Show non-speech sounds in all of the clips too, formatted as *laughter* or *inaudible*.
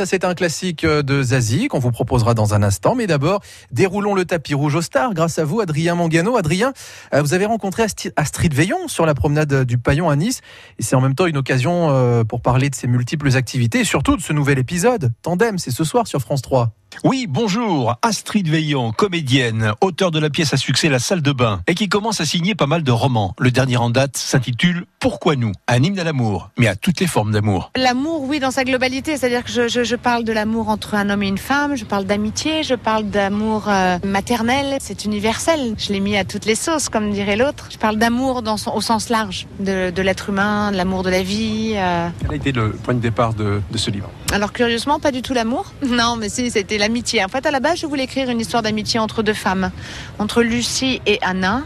ça c'est un classique euh, de Zazie qu'on vous proposera dans un instant. Mais d'abord, déroulons le tapis rouge au star grâce à vous, Adrien Mangano. Adrien, euh, vous avez rencontré Astrid Veillon sur la promenade du Paillon à Nice. Et c'est en même temps une occasion euh, pour parler de ses multiples activités surtout de ce nouvel épisode. Tandem, c'est ce soir sur France 3. Oui, bonjour, Astrid Veillon, comédienne, auteur de la pièce à succès La salle de bain, et qui commence à signer pas mal de romans. Le dernier en date s'intitule Pourquoi nous? Un hymne à l'amour, mais à toutes les formes d'amour. L'amour, oui, dans sa globalité, c'est-à-dire que je, je, je parle de l'amour entre un homme et une femme, je parle d'amitié, je parle d'amour euh, maternel, c'est universel. Je l'ai mis à toutes les sauces, comme dirait l'autre. Je parle d'amour dans son, au sens large, de, de l'être humain, de l'amour de la vie. Euh... Quel a été le point de départ de, de ce livre? Alors curieusement, pas du tout l'amour. *laughs* Non, mais si, c'était l'amitié. En fait, à la base, je voulais écrire une histoire d'amitié entre deux femmes, entre Lucie et Anna.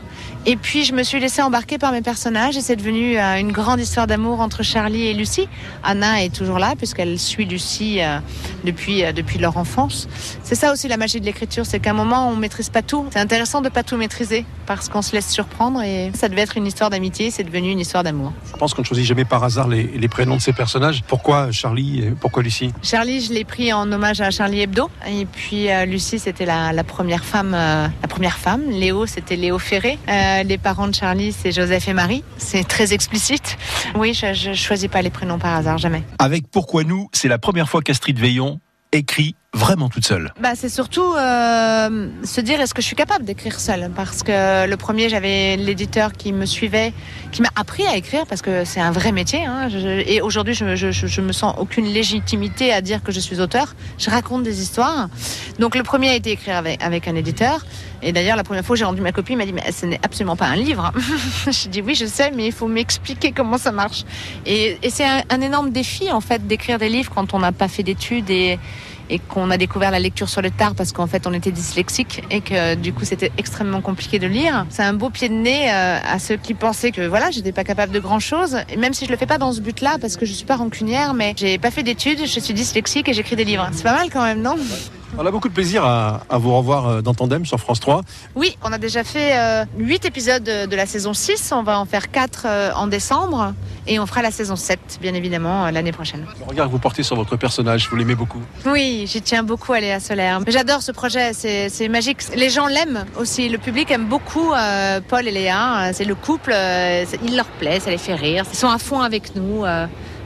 Et puis je me suis laissée embarquer par mes personnages et c'est devenu euh, une grande histoire d'amour entre Charlie et Lucie. Anna est toujours là puisqu'elle suit Lucie euh, depuis, euh, depuis leur enfance. C'est ça aussi la magie de l'écriture, c'est qu'à un moment on maîtrise pas tout. C'est intéressant de pas tout maîtriser parce qu'on se laisse surprendre et ça devait être une histoire d'amitié, c'est devenu une histoire d'amour. Je pense qu'on ne choisit jamais par hasard les, les, prénoms de ces personnages. Pourquoi Charlie et pourquoi Lucie? Charlie, je l'ai pris en hommage à Charlie Hebdo et puis euh, Lucie c'était la, la, première femme, euh, la première femme. Léo c'était Léo Ferré. Euh, les parents de Charlie, c'est Joseph et Marie. C'est très explicite. Oui, je ne choisis pas les prénoms par hasard, jamais. Avec Pourquoi nous, c'est la première fois qu'Astrid Veillon écrit vraiment toute seule bah, C'est surtout euh, se dire est-ce que je suis capable d'écrire seule? Parce que le premier, j'avais l'éditeur qui me suivait, qui m'a appris à écrire parce que c'est un vrai métier. Hein. Et aujourd'hui, je, je, je, me sens aucune légitimité à dire que je suis auteur. Je raconte des histoires. Donc le premier a été écrit avec, avec un éditeur. Et d'ailleurs, la première fois, j'ai rendu ma copie, il m'a dit mais ce n'est absolument pas un livre. *laughs* je dis oui, je sais, mais il faut m'expliquer comment ça marche. Et, c'est un, énorme défi en fait d'écrire des livres quand on n'a pas fait d'études et qu'on a découvert la lecture sur le tard parce qu'en fait on était dyslexique et que du coup c'était extrêmement compliqué de lire. C'est un beau pied de nez euh, à ceux qui pensaient que voilà j'étais pas capable de grand chose et même si je le fais pas dans ce but-là parce que je suis pas rancunière mais j'ai pas fait d'études, je suis dyslexique et j'écris des livres. C'est pas mal quand même non? On a beaucoup de plaisir à, à, vous revoir dans Tandem sur France 3. Oui, on a déjà fait euh, 8 épisodes de, la saison 6. On va en faire 4 euh, en décembre. Et on fera la saison 7, bien évidemment, euh, l'année prochaine. Le regard que vous portez sur votre personnage, vous l'aimez beaucoup Oui, j'y tiens beaucoup à Léa Solaire. J'adore ce projet, c'est magique. Les gens l'aiment aussi. Le public aime beaucoup euh, Paul et Léa. C'est le couple, il leur plaît, ça les fait rire. Ils sont à fond avec nous.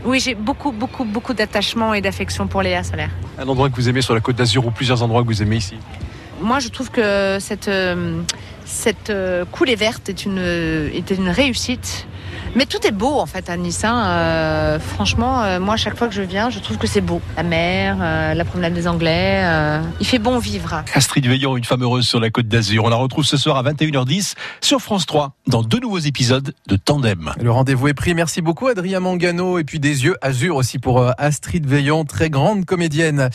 Oui, j'ai beaucoup, beaucoup, beaucoup d'attachement et d'affection pour Léa Solaire. Un endroit que vous aimez sur la côte d'Azur ou plusieurs endroits que vous aimez ici? Moi, je trouve que cette, cette coulée verte est une, est une réussite. Mais tout est beau en fait à Nice. Hein. Euh, franchement, euh, moi, chaque fois que je viens, je trouve que c'est beau. La mer, euh, la promenade des Anglais, euh, il fait bon vivre. Astrid Veillon, une femme heureuse sur la côte d'Azur. On la retrouve ce soir à 21h10 sur France 3 dans deux nouveaux épisodes de Tandem. Le rendez-vous est pris. Merci beaucoup Adrien Mangano et puis des yeux azur aussi pour Astrid Veillon, très grande comédienne.